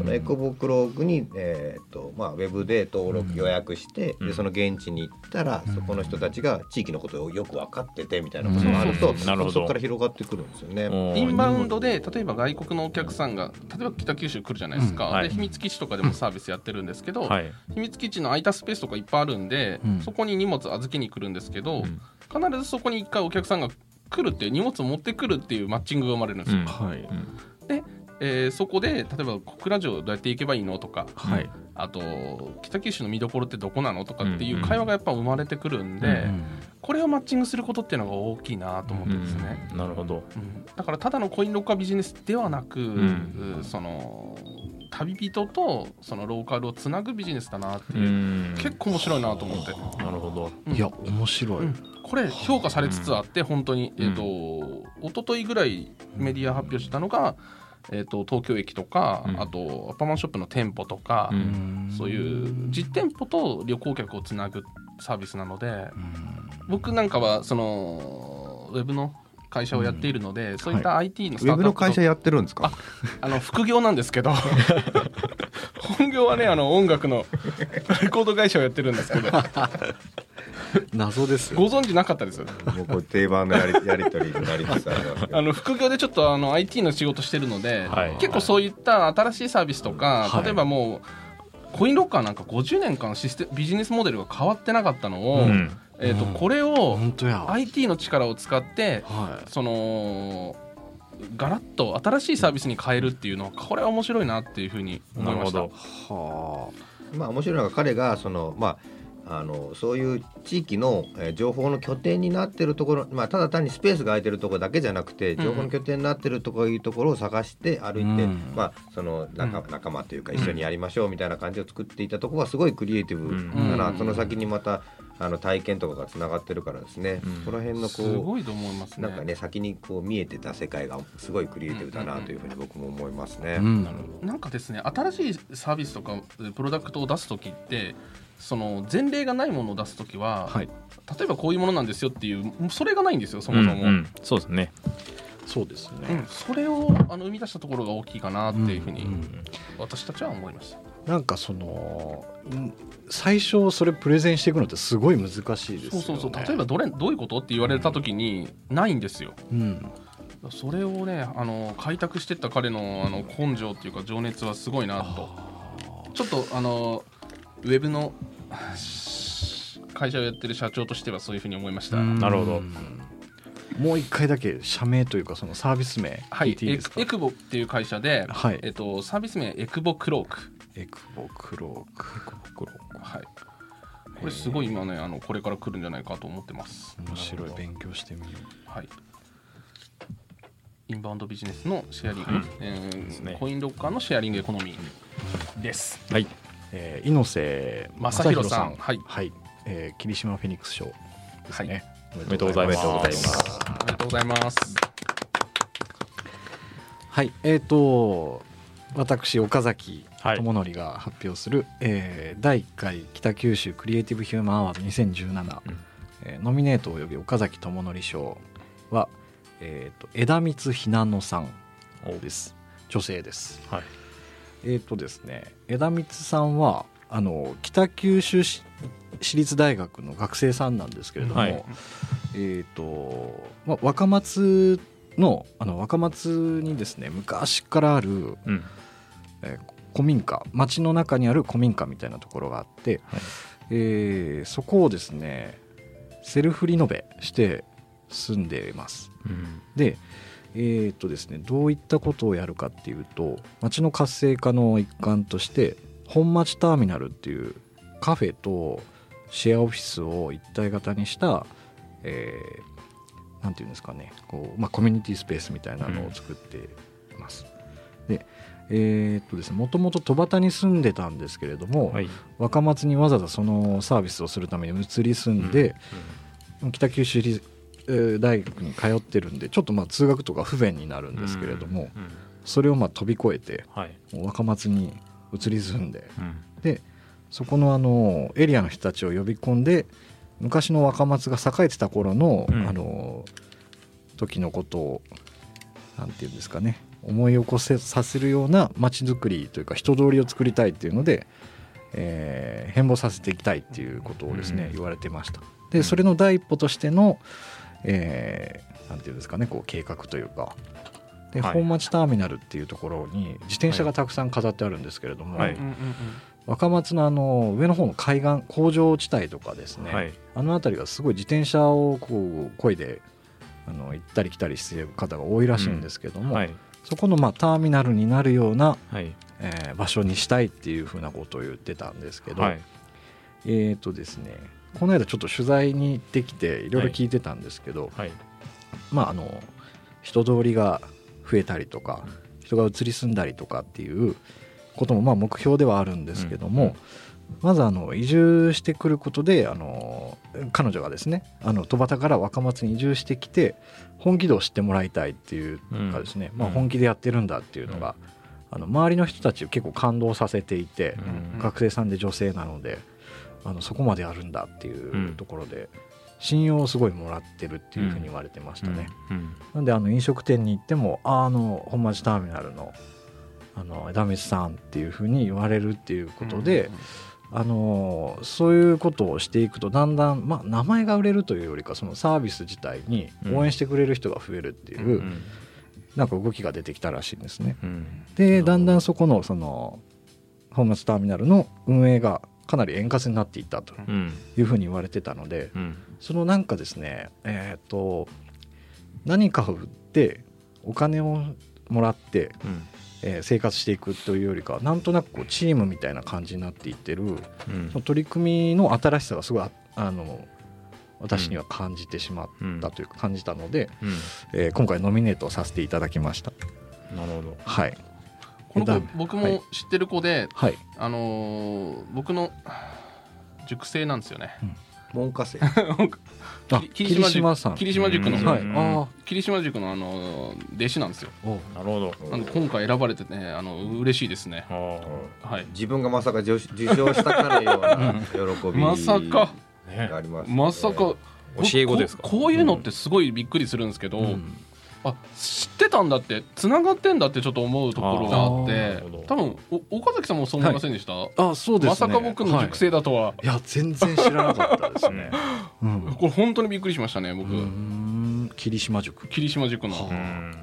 のエコブックログに、えーっとまあ、ウェブで登録うん予約して、うん。でその現地に行ったら、うん。そこの人たちが地域のことをよく分かっててみたいなことがあると、うん。なるほど。そこから広がってくるんですよね。インバウンドで例えば外国のお客さんが例えば北九州来るじゃないですか、うん。はい。で秘密基地とかでもサービスやってるんですけど、はい。秘密基地の空いたスペースとかいっぱいあるんで、うん。そこに荷物預けに来るんですけど、うん。必ずそこに一回お客さんが来るっていう荷物を持ってくるっていうマッチングが生まれるんですよ。うん。はい。えーそこで例えば小倉城どうやって行けばいいのとかはい。あと北九州の見どころってどこなのとかっていう会話がやっぱ生まれてくるんで、うんこれをマッチングすることっていうのが大きいなと思ってですね、うん。なるほど。うん。だからただのコインロッカービジネスではなく、ん。うその旅人とそのローカルをつなぐビジネスだなってういう、ん。結構面白いなと思って、なるほど。うん。いや面白い。うん。これ評価されつつあって本当に、うん。えっ、と一昨日ぐらいメディア発表したのが、えー、と東京駅とか、うん。あとアパマンショップの店舗とか、うん。そういう実店舗と旅行客をつなぐサービスなのでうん。僕なんかはそのウェブの会社をやっているので、そういった IT のスウェタートアップとブの会社やってるんですか？あの副業なんですけど。*laughs* 本業はねあの音楽のレコード会社をやってるんですけど。謎ですよ。ご存知なかったです？よもうこれ定番のやり *laughs* やり取りになりつつああの副業でちょっとあの IT の仕事してるので、はい。結構そういった新しいサービスとか、はい。例えばもうコインロッカーなんか50年間システビジネスモデルが変わってなかったのを、うんえー、とうん。これを本当や IT の力を使ってはそのガラッと新しいサービスに変えるっていうのはこれは面白いなっていうふうに思いました。なるほ。はまあ面白いのが彼がそのまああのそういう地域の、えー情報の拠点になってるところ、まあ、ただ単にスペースが空いてるところだけじゃなくてうん。情報の拠点になってるところいうところを探して歩いて、うん。まあ、その仲,、うん。仲間というか一緒にやりましょうみたいな感じを作っていたところはすごいクリエイティブだな、うん。その先にまたあの体験とかがつながってるからですね、うん。この辺のすこごいと思いますね。うなんかね先にこう見えてた世界がすごいクリエイティブだなというふうに僕も思いますね。あうんなんかですね新しいサービスとかプロダクトを出す時ってその前例がないものを出す時は、はい。例えばこういうものなんですよっていうそれがないんですよそもそも、うんうん。そうですね。そうですうんねそれをあの生み出したところが大きいかなっていうふうに私たちは思いました。なんかそのん最初それプレゼンしていくのってすごい難しいですよね。そうそうそう。例えばどれどういうことって言われた時にないんですよ。うん。それをねあの開拓してった彼のあの根性っていうか情熱はすごいなと。ちょっとあのウェブの会社をやってる社長としてはそういうふうに思いました。うん。なるほど。もう一回だけ社名というかそのサービス名はい聞いていいですか、エクボっていう会社で、はい。えっと、サービス名エクボクロークエクボクローク。はい。これすごい今ねあのこれから来るんじゃないかと思ってます。面白い。勉強してみるはい。インバウンドビジネスのシェアリング、うんえーすね。コインロッカーのシェアリングエコノミーです。はい。えー、猪瀬正弘さん。はい。はい、えー、霧島フェニックス賞ですね、おめでとうござい。ますおめでとうございます。おめでとうございます。はい。えっ、と私岡崎はい智則が発表する、えー第1回北九州クリエイティブ・ヒューマン・アワード2017、うん。えーノミネート及び岡崎智則賞は、えー、と枝光ひなのさんです。女性です。はい。えっ、とですね枝光さんはあの北九州市市立大学の学生さんなんですけれども、はい。えっ、と、まあ、若松のあの若松にですね昔からある、うん。えー古民家町の中にある古民家みたいなところがあって、はいえーそこをですねセルフリノベして住んでいます。うんでえーっとですねどういったことをやるかっていうと町の活性化の一環として本町ターミナルっていうカフェとシェアオフィスを一体型にした、えーていうんですかねこう、まあ、コミュニティスペースみたいなのを作っています。でえーっとですねもともと戸端に住んでたんですけれども、はい。若松にわざわざそのサービスをするために移り住んで、北九州市えー大学に通ってるんでちょっとまあ通学とか不便になるんですけれども、うんうん。それをまあ飛び越えてはい。若松に移り住んでうん。でそこのあのエリアの人たちを呼び込んで昔の若松が栄えてた頃の、うん。あの時のことをなんていうんですかね思い起こせさせるような街づくりというか人通りを作りたいっていうので、えー変貌させていきたいっていうことをですね、うん。言われてました。でそれの第一歩としての、えーなんていうんですかねこう計画というかで、はい。本町ターミナルっていうところに自転車がたくさん飾ってあるんですけれども、はい。うんうんうん若松のあの上の方の海岸工場地帯とかですね、はい。あの辺りがすごい自転車をこう漕いであの行ったり来たりしている方が多いらしいんですけども、はいそこのまあターミナルになるような、はい。えー場所にしたいっていうふうなことを言ってたんですけど、はい。えっ、とですねこの間ちょっと取材に行ってきていろいろ聞いてたんですけど、はい。まああの人通りが増えたりとか人が移り住んだりとかっていうこともまあ目標ではあるんですけども、まずあの移住してくることであの彼女がですねあの戸端から若松に移住してきて本気度を知ってもらいたいっていうかですね、まあ、うん。本気でやってるんだっていうのが、あの周りの人たちを結構感動させていて、うん。学生さんで女性なのであのそこまでやるんだっていううん。ところで、信用をすごいもらってるっていうふうに言われてましたね。うん。なんであの飲食店に行ってもああの本町ターミナルのあの枝光さんっていうふうに言われるっていうことで、あのそういうことをしていくとだんだん、まあ、名前が売れるというよりかそのサービス自体に応援してくれる人が増えるっていう、うんなんか動きが出てきたらしいんですね。うん。でだんだんそこのその本町ターミナルの運営がかなり円滑になっていったとうん。いうふうに言われてたので、うん。そのなんかですねえっ、と何かを売ってお金をもらって、うんえー生活していくというよりかはなんとなくこうチームみたいな感じになっていってるうん。その取り組みの新しさがすごいああの私には感じてしまったというか感じたので、うん。えー今回ノミネートさせていただきました。なるほど。はい、このだ子僕はい。も知ってる子で、はい、あのー僕の塾生なんですよね門下生。*laughs* あ霧島塾。さん。霧島塾の、うん。はい、うん。あ霧島塾のあのー弟子なんですよ。なるほど。なんで今回選ばれてねあの嬉しいですね。あはい。自分がまさか受受賞したかのような喜びまさか。があります、まさか。教え子ですかここういうのってすごいびっくりするんですけど、うんあ知ってたんだってつながってんだってちょっと思うところがあって多分お岡崎さんもそう思いませんでした、あそうですね。まさか僕の塾生だとは、はい、いや全然知らなかったですね、*laughs* うん。これ本当にびっくりしましたね僕、うーん。霧島塾。霧島塾のはうん。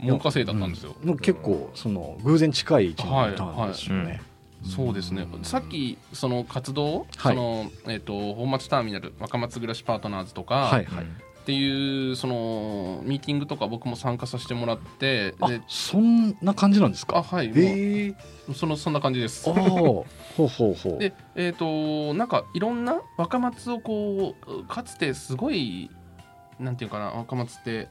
門下生だったんですよ、もう結構その偶然近い位置にいたんですよね、そうですね。さっきその活動、はい。そのえっ、と本町ターミナル若松暮らしパートナーズとか、はいはいっていうそのミーティングとか僕も参加させてもらってあでそんな感じなんですか？あはい、へえ。もうそのそんな感じです。ほうほうほう。でえっ、となんかいろんな若松をこうかつてすごいなんていうかな若松って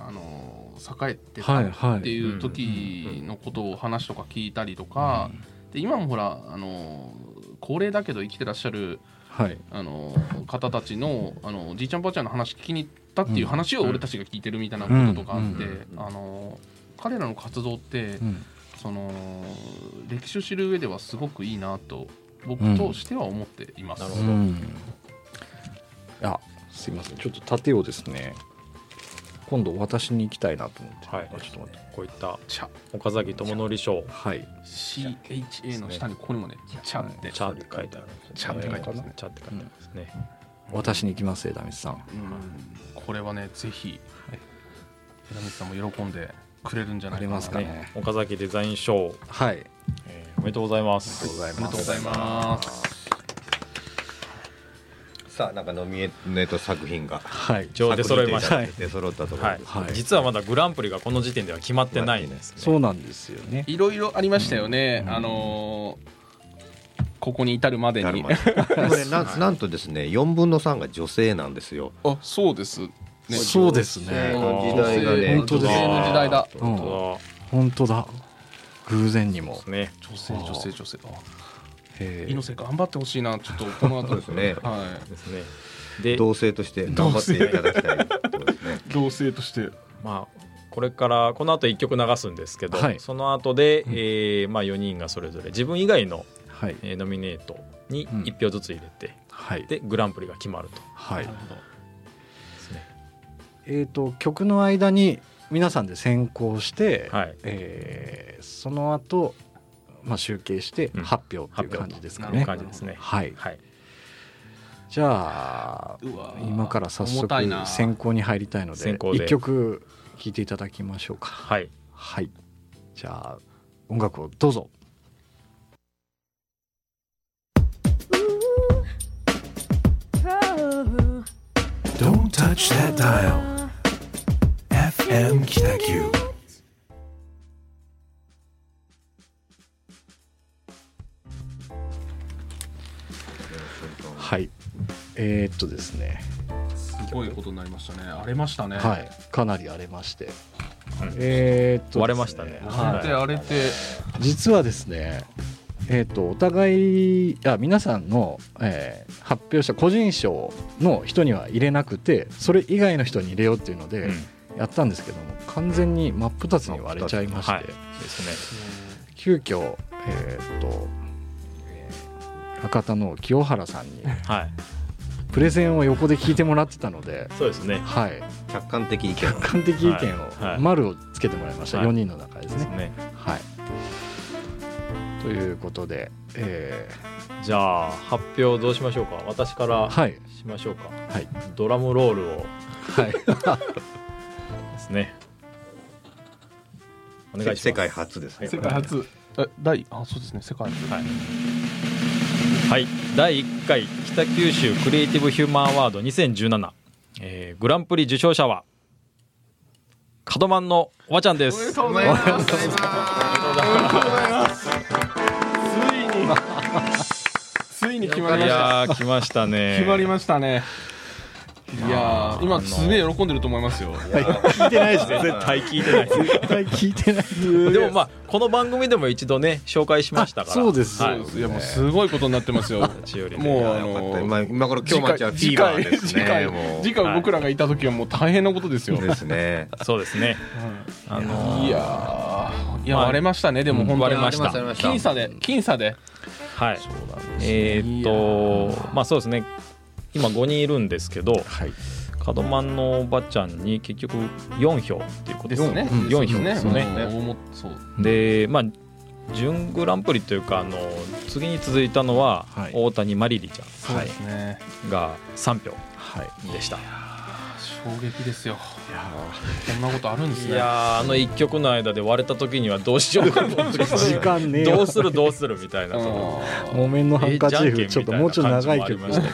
あの栄えてたっていう時のことを話とか聞いたりとか、で今もほらあの高齢だけど生きてらっしゃるはい。あの方たちのあのじいちゃんばあちゃんの話聞きに行ったっていう話を俺たちが聞いてるみたいなこととかあって、うん。あの彼らの活動って、うん。その歴史を知る上ではすごくいいなと僕としては思っています。なるほど。うん。いやすいません。ちょっと盾をですね。今度渡しに行きたいなと思って。はい。あちょっと待ってこういった茶岡崎智則賞。はい。CHA の下にここにもね「茶」って。茶って書いてある茶って書いてますね。茶って書いてありますね、渡しに行きます枝光さん。うん。これはねぜひ枝光さんも喜んでくれるんじゃないかますかね。岡崎デザイン賞、はい。えーおめでとうございます。ありがとうございありがますとうございます。さあなんかノミネート作品が。はい。一応出揃いました。はい出揃ったところはい。です、はい。実はまだグランプリがこの時点では決まってないんですね。そうなんですよね。いろいろありましたよね。うん。あのーここに至るまでに。*laughs* なんなんとですね4分の3が女性なんですよ。あ、そうです。ね。そうですね。時代がね本当です女性の時代だ。うん本本当だ。偶然にも。当だね。女性女性女性。猪瀬頑張ってほしいな。ちょっと *laughs* この後ですね。はですね。で同性として頑張っていただきたいね。い。*laughs* 同性として。まあこれからこの後1曲流すんですけど、はい。その後で、うん。えーまあ、4人がそれぞれ自分以外の、はい。えーノミネートにうん。1票ずつ入れて、はい。でグランプリが決まると。はい。ね。えー、と曲の間に皆さんで選考して、はい。えーその後、まあ集計してうん発表っていう感じですか発ね。感じですねはい、はいじゃあ今から早速選考に入りたいので一曲聴いていただきましょうか。はいはいじゃあ音楽をどうぞ。Don't touch that dial. FM Kitaku. はい。えー、っとですね、すごいことになりましたね。荒れましたね。はい。かなり荒れまして、うんえー、っと割れましたね。荒れて荒れて。実はですねえー、とお互いあ皆さんの、えー発表した個人賞の人には入れなくてそれ以外の人に入れようっていうのでうん。やったんですけども、完全に真っ二つに割れちゃいまして、はい。ですね。急遽えっ、と、えー博多の清原さんにはい。プレゼンを横で聞いてもらってたので、そうですね。はい、客観的意見客観的意見はい。はい。を丸をつけてもらいました、はい。4人の中ですね。ね。はい、ということで、えじゃあ発表どうしましょうか。私からーはい。しましょうか、はい。ドラムロールを。はい。ですね。お願いします。世界初ですね。世界初。え第あそうですね。世界初。はい、はい、第1回北九州クリエイティブヒューマンアワード2017、えーグランプリ受賞者は門マンのおばちゃんですおめでとうございます。おめでとうございます。ついに。ついに決まりいました。やー来ましたね決まりましたね。いやー今すげえ喜んでると思いますよ。聞いてないですね。*laughs* 絶対聞いてない。絶対聞いてないでもまあこの番組でも一度ね紹介しましたから。あそうです。はい。い。やもうすごいことになってますよ。もうあの今今頃今日町はフィーバーです次回ね次回僕らがいた時はもう大変なことですよ。ですね。そうですね。あのーいやーいや割れましたね。でも本当に。割れました。僅差で僅差で。はい。えーっとまあそうですね今5人いるんですけどはい。門マンのおばちゃんに結局4票っていうことですね。うん4票ですね。うん。大もそう。でまあ準グランプリというかあの次に続いたのは、はい。大谷まりりちゃ。んが3票はい。でした、衝撃ですよ。こんなことあるんですね。いやーあの1曲の間で割れた時にはどうしようかと思って。時間ねどうするどうするみたいな。木綿のハンカチーフちょっともうちょっと長い曲。ですね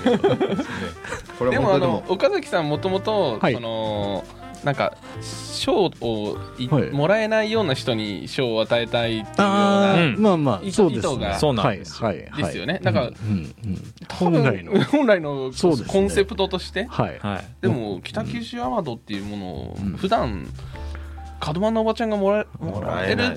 これでもあの岡崎さんもともとはい。そのなんか賞をいはい。もらえないような人に賞を与えたいっていうようあなうまあま意図あそうです意図がねそうなんですよ。はいはい。はいですよね。だからうんうん多分本来の。*laughs* 本来のコンセプトとしてはい。はい。でも北九州アワードっていうものをうん。普段門真のおばちゃんがもらえもらえる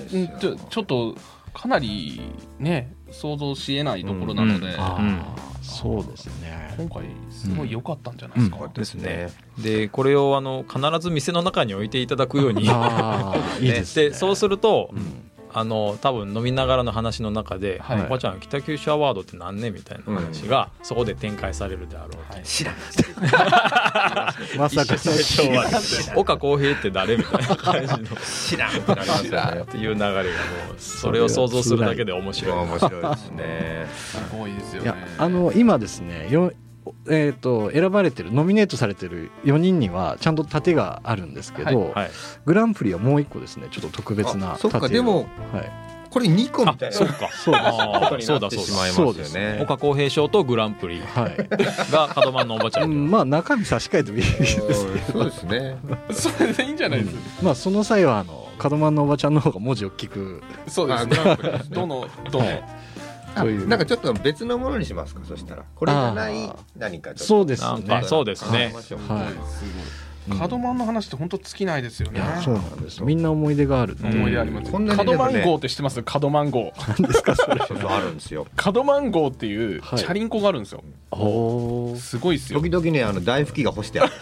ちょっとかなりね想像しえないところなので、うんあうん。あそうですね。今回すごい良かったんじゃないですか、うん。ですね。でこれをあの必ず店の中に置いていただくようにいいですね。*laughs* でそうすると、うんあの多分飲みながらの話の中で「はいおばちゃん北九州アワードって何ね?」みたいな話がそこで展開されるであろうと。はい知らん。*laughs* まさかの最初は岡浩平って誰みたいな感じの。知らん。ってなりますよねっていう流れがもうそれを想像するだけで面白い。面白いですねすごいですよいねやあの今ですねよえー、と選ばれてるノミネートされてる4人にはちゃんと盾があるんですけど、はいグランプリはもう一個ですねちょっと特別なあそっか盾。をでもはい、これ2個みあたいな。そうか。そうです。あーそうだそうだ。ますよね。岡浩平賞とグランプリはい。が門番のおばちゃうんんまあ中身差し替えてもいいですそうですね。*laughs* それでいいんじゃないですか、まあその際はあの門真のおばちゃんの方が文字を聞く。そうですね。どのどの、あそういう。なんかちょっと別のものにしますか？そしたら。これじゃない？何かちょっと。そうですなんね。かそうですね。はい。すごい門真の話って本当尽きないですよね。そうなんですみんな思い出がある思い出ありますこんなに門でもねマンゴーって知ってます？門マンゴー何ですかそれ。あるんですよ。門マンゴーっていうはい。チャリンコがあるんですよ、おー。すごいですよ。時々ねあの大拭きが干してある。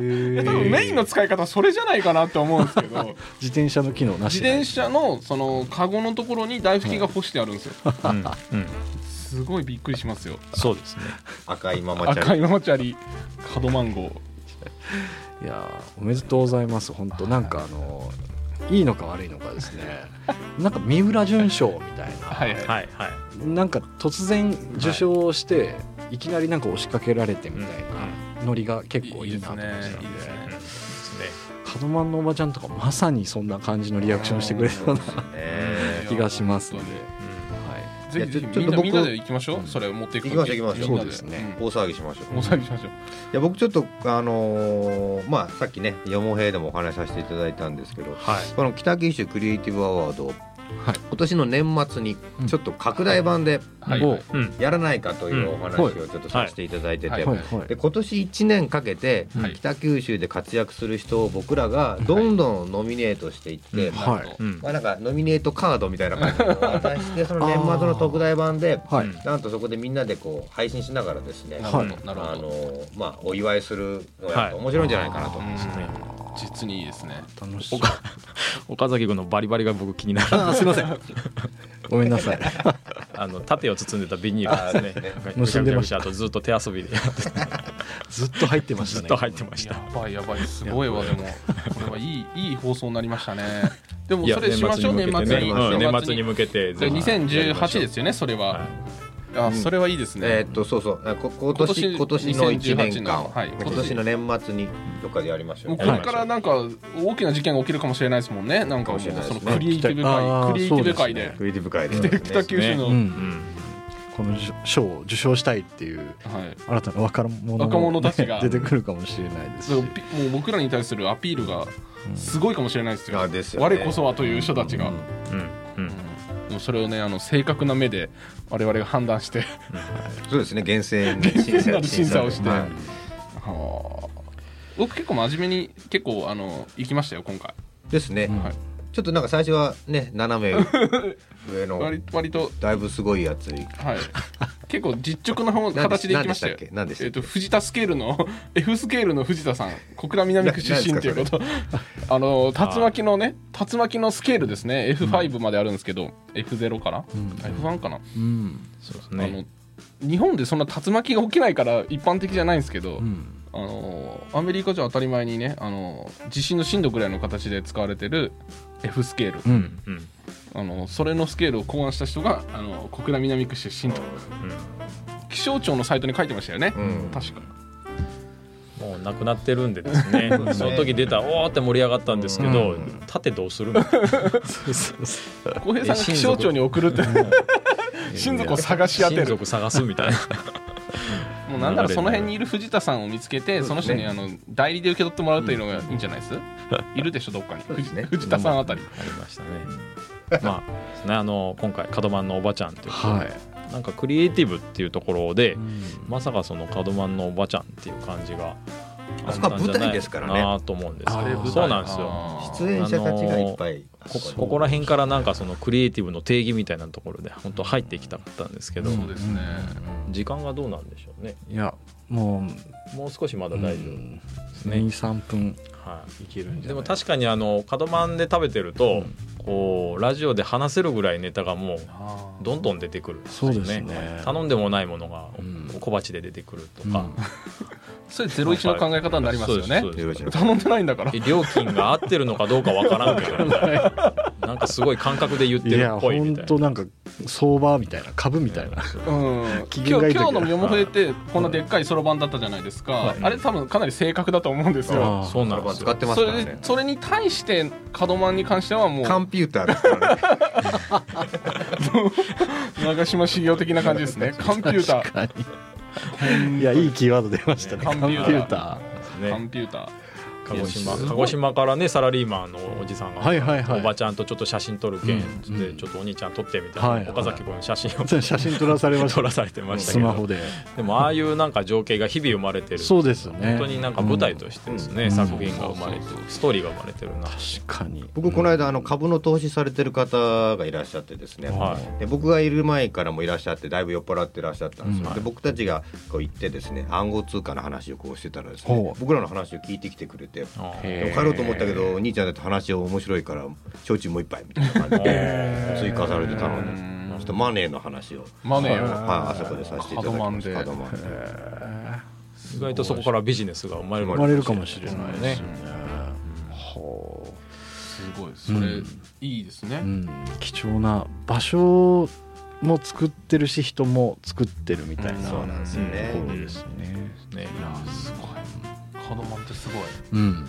へ多分メインの使い方はそれじゃないかなって思うんですけど。*laughs* 自転車の機能なし自転車のそのカゴのところに台拭きが干してあるんですよ。うん。うん。すごいびっくりしますよ。そうですね。*laughs* 赤いママチャリ。赤いママチャリ。門マンゴーいやーおめでとうございます。本当なんかあのいいのか悪いのかですね。*laughs* なんか三浦淳賞みたいな、はいはいはい。はいなんか突然受賞して、い、きなりなんか押しかけられてみたいなノリが結構いいなと思ってたんでいいですね。いいですね。うんですね。門真のおばちゃんとかまさにそんな感じのリアクションしてくれそうなね。*laughs* 気がしますので、ぜひぜひちょっと僕みんなで行きましょう。それを持っていく行きましょう行きましょう。そうですね。うん。大騒ぎしましょう。大騒ぎしましょう。いや僕ちょっとあのーまあさっきねよもへいでもお話しさせていただいたんですけどはい。この北九州クリエイティブアワード、はい。今年の年末にちょっと拡大版でおはいはいうん。やらないかというお話をちょっとさせていただいてて、はい。はい。はい。で今年1年かけてはい。北九州で活躍する人を僕らがどんどんノミネートしていって、まあ、なんかノミネートカードみたいな感じを *laughs* 渡してその年末の特大版でなんとそこでみんなでこう配信しながらですね、あのまあお祝いするのがや面白いんじゃないかなと、うんですね。実にいいですね。楽し岡岡崎君のバリバリが僕気になる。すいません。ごめんなさい。*laughs* あの盾を包んでたビニールですね。あ結んでました。あとずっと手遊びで。やってずっと入ってましたね。ずっと入ってましたやばいやばい。すごいわでも。これはいいいい放送になりましたね。でもそれしましょう。年末に年末に向けて。で2018ですよねそれは、はい。あそれはいいですね、えーっとそうそう。今年今今年年の1年2018間、のはい今年。の年末にどっかでやりましょう。もうこれからなんか大きな事件が起きるかもしれないですもんね。なんかもうかもしれないですねそのクリエイティブあー界クリエイティブ界で。そうですクリエイティブ界で。で北九州の、この賞を受賞したいっていう新たな若者若者たちが。*laughs* 出てくるかもしれないですし。もう僕らに対するアピールがすごいかもしれないですよ,、あですよね。我こそはという人たちが、うん。うん。うそれをねあの正確な目で我々が判断して。そうですね。厳正に厳正なる審査をして。はいはあ僕結構真面目に結構あの行きましたよ今回。ですね、うんはいちょっとなんか最初はね斜め上の *laughs* 割割と。だいぶすごいやつに。はい。結構実直な方形でいきましたよ。何でしたっけ？何でしたっけ？えっと藤田スケールの *laughs* F スケールの藤田さん。小倉南区出身っていうこと。*laughs* あの竜巻のね竜巻のスケールですね。F5 まであるんですけど、F0 かな、F1 かな、うん。そうですあねの日本でそんな竜巻が起きないから一般的じゃないんですけど、うんあのアメリカじゃ当たり前にねあの地震の震度ぐらいの形で使われてる F スケール、うんうん。あのそれのスケールを考案した人があの小倉南区出身と。気象庁のサイトに書いてましたよね、うん。確か。もうなくなってるんでですね。*laughs* ね。その時出たおーって盛り上がったんですけど、うん。盾どうするの？そうそうそう。浩平さんが気象庁に送るって。*laughs* 親族を探し当てる。親族探すみたいなもうなんならその辺にいる藤田さんを見つけてその人にあの代理で受け取ってもらうというのがいいんじゃないです？いるでしょどっかに。そうですね。藤田さんあたり。ありましたね。まあねあの今回門番のおばちゃんっていうはい。なんかクリエイティブっていうところで、うん。まさかその門番のおばちゃんっていう感じがあそこは舞台ですからね。なと思うんですけどそうなんですよ。出演者たちがいっぱい。こここら辺からなんかそのクリエイティブの定義みたいなところで本当入っていきたかったんですけど、そうですね。時間がどうなんでしょうね。いやもうもう少しまだ大丈夫ですね、23分はい。けるんじゃない？でも確かにあの角番で食べてると、うんこうラジオで話せるぐらいネタがもうどんどん出てくるんですよそうですね。頼んでもないものがうん。小鉢で出てくるとか、それゼロ一の考え方になりますよね。頼んでないんだから。で料金が合ってるのかどうかわからんけど。*laughs* なんかすごい感覚で言ってるっぽいみ本たいな。当なんか相場みたいな株みたいな。うん。機今日今日のヨモフエってこんなでっかいそろばんだったじゃないですか、はい。あれ多分かなり正確だと思うんですよ。そうなんですよ。使ってますね。れでそれに対して門マンに関してはもう。カンピューターですからね。*laughs* 長嶋茂雄的な感じですね。コンピューター。確かにいやいいキーワード出ましたね。ココンピューター。ねコンピューター鹿児島。鹿児島からねサラリーマンのおじさんが、はいはいはい。おばちゃんとちょっと写真撮るけんうん。ちょっとお兄ちゃん撮ってみたいな、はいはい。岡崎君写真をー *laughs* 写真撮らされました。撮らされてましたけど。スマホで。でもああいうなんか情景が日々生まれてる。そうですよね。本当になんか舞台としてですね、うん。作品が生まれてるストーリーが生まれてるな確かに。僕この間あの株の投資されてる方がいらっしゃってですね、はい。で僕がいる前からもいらっしゃってだいぶ酔っ払ってらっしゃったんですよ、うんで僕たちがこう行ってですね暗号通貨の話をこうしてたらですほねう。僕らの話を聞いてきてくれてあー。へでも帰ろうと思ったけど兄ちゃんだって話面白いから焼酎もう一杯みたいな感じで追加されて頼んで。うん。ちょっとマネーの話を。マネーをはいあそこでさせていただきました。意外とそこからビジネスが生まれる生まれるかもしれないですね。ねほすごいそれ、うんいいですね。う、うん。貴重な場所も作ってるし人も作ってるみたいな。うん。そうなんですよね。すね。ね。すごいカドマンってすごい。うん。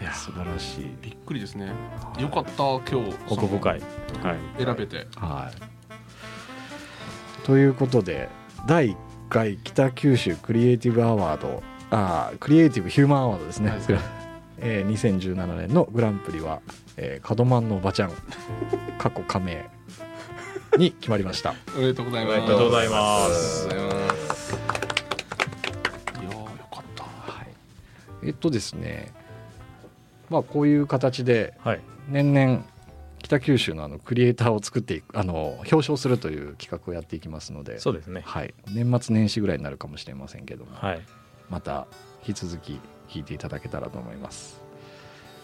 いや素晴らしい。びっくりですね。よかった今日。奥深い。はい。選べて。はい。ということで第1回北九州クリエイティブアワードあークリエイティブヒューマンアワードですね、はい。*laughs* えー2017年のグランプリは、えー、門真のおばちゃん *laughs* 過去加盟に決まりました。おめでとうございます。おめでとうございますえっとですねまあこういう形ではい。年々北九州のあのクリエイターを作っていくあの表彰するという企画をやっていきますのでそうですね。はい、年末年始ぐらいになるかもしれませんけども、はい。また引き続き聞いていただけたらと思います、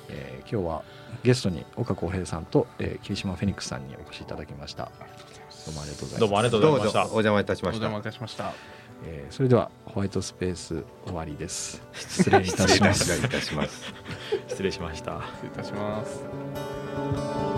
えー今日はゲストに岡浩平さんと、えー霧島フェニックスさんにお越しいただきました。どうもありがとうございますどうもありがとうございました。ぞお邪魔いたしました。お邪魔いたしましたえーそれではホワイトスペース終わりです。失礼いたします。失礼いたします。失礼しました失礼いたします